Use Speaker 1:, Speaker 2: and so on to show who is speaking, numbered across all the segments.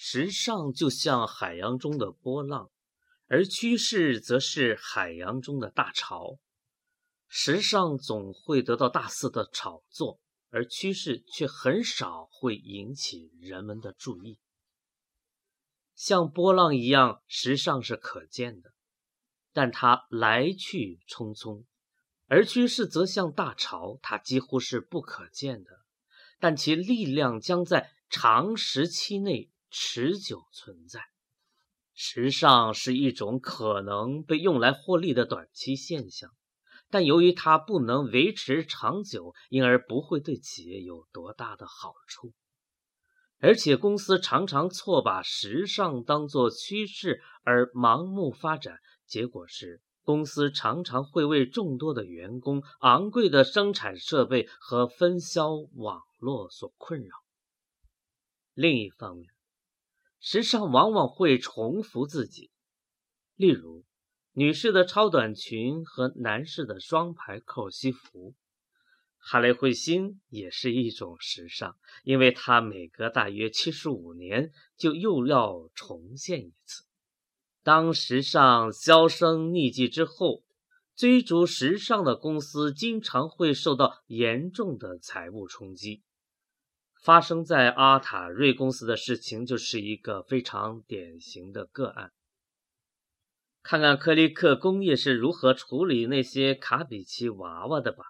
Speaker 1: 时尚就像海洋中的波浪，而趋势则是海洋中的大潮。时尚总会得到大肆的炒作，而趋势却很少会引起人们的注意。像波浪一样，时尚是可见的，但它来去匆匆；而趋势则像大潮，它几乎是不可见的，但其力量将在长时期内持久存在。时尚是一种可能被用来获利的短期现象。但由于它不能维持长久，因而不会对企业有多大的好处。而且公司常常错把时尚当作趋势而盲目发展，结果是公司常常会为众多的员工、昂贵的生产设备和分销网络所困扰。另一方面，时尚往往会重复自己，例如。女士的超短裙和男士的双排扣西服，哈雷彗星也是一种时尚，因为它每隔大约七十五年就又要重现一次。当时尚销声匿迹之后，追逐时尚的公司经常会受到严重的财务冲击。发生在阿塔瑞公司的事情就是一个非常典型的个案。看看克利克工业是如何处理那些卡比奇娃娃的吧。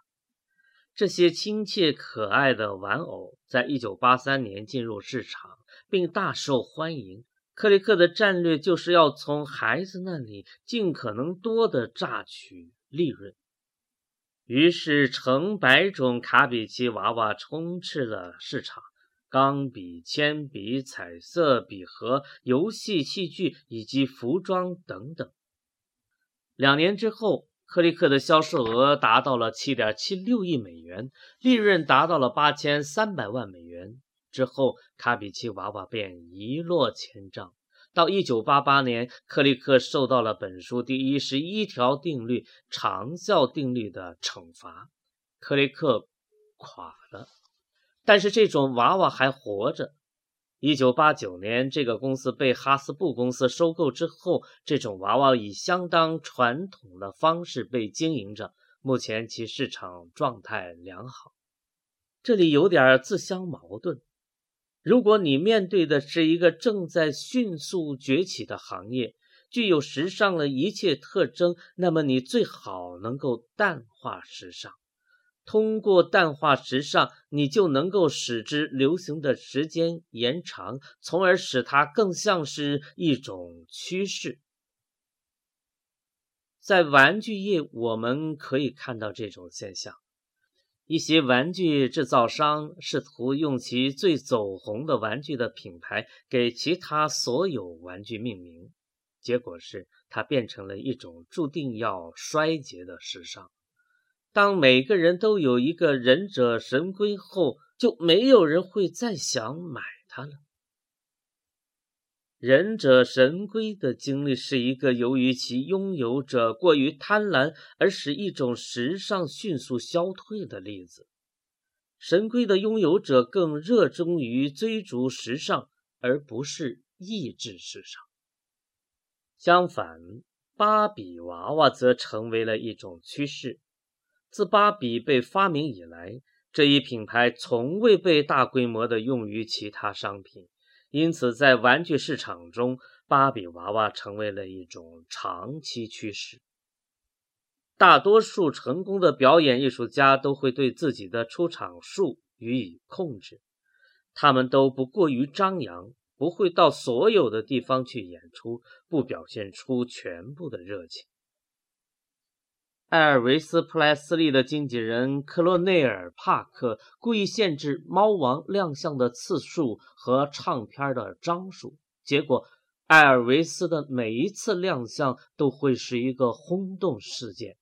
Speaker 1: 这些亲切可爱的玩偶在1983年进入市场，并大受欢迎。克利克的战略就是要从孩子那里尽可能多的榨取利润。于是，成百种卡比奇娃娃充斥了市场，钢笔、铅笔、彩色笔盒、游戏器具以及服装等等。两年之后，克利克的销售额达到了七点七六亿美元，利润达到了八千三百万美元。之后，卡比奇娃娃便一落千丈。到一九八八年，克利克受到了本书第一十一条定律——长效定律的惩罚，克利克垮了。但是，这种娃娃还活着。一九八九年，这个公司被哈斯布公司收购之后，这种娃娃以相当传统的方式被经营着。目前其市场状态良好。这里有点自相矛盾。如果你面对的是一个正在迅速崛起的行业，具有时尚的一切特征，那么你最好能够淡化时尚。通过淡化时尚，你就能够使之流行的时间延长，从而使它更像是一种趋势。在玩具业，我们可以看到这种现象：一些玩具制造商试图用其最走红的玩具的品牌给其他所有玩具命名，结果是它变成了一种注定要衰竭的时尚。当每个人都有一个忍者神龟后，就没有人会再想买它了。忍者神龟的经历是一个由于其拥有者过于贪婪而使一种时尚迅速消退的例子。神龟的拥有者更热衷于追逐时尚，而不是抑制时尚。相反，芭比娃娃则成为了一种趋势。自芭比被发明以来，这一品牌从未被大规模的用于其他商品，因此在玩具市场中，芭比娃娃成为了一种长期趋势。大多数成功的表演艺术家都会对自己的出场数予以控制，他们都不过于张扬，不会到所有的地方去演出，不表现出全部的热情。艾尔维斯·普莱斯利的经纪人克洛内尔·帕克故意限制猫王亮相的次数和唱片的张数，结果，艾尔维斯的每一次亮相都会是一个轰动事件。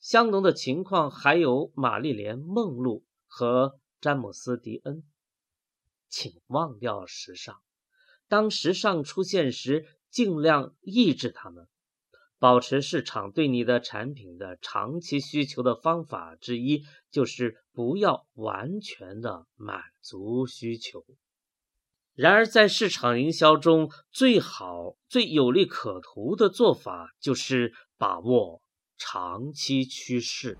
Speaker 1: 相同的情况还有玛丽莲·梦露和詹姆斯·迪恩。请忘掉时尚，当时尚出现时，尽量抑制它们。保持市场对你的产品的长期需求的方法之一，就是不要完全的满足需求。然而，在市场营销中，最好、最有利可图的做法，就是把握长期趋势。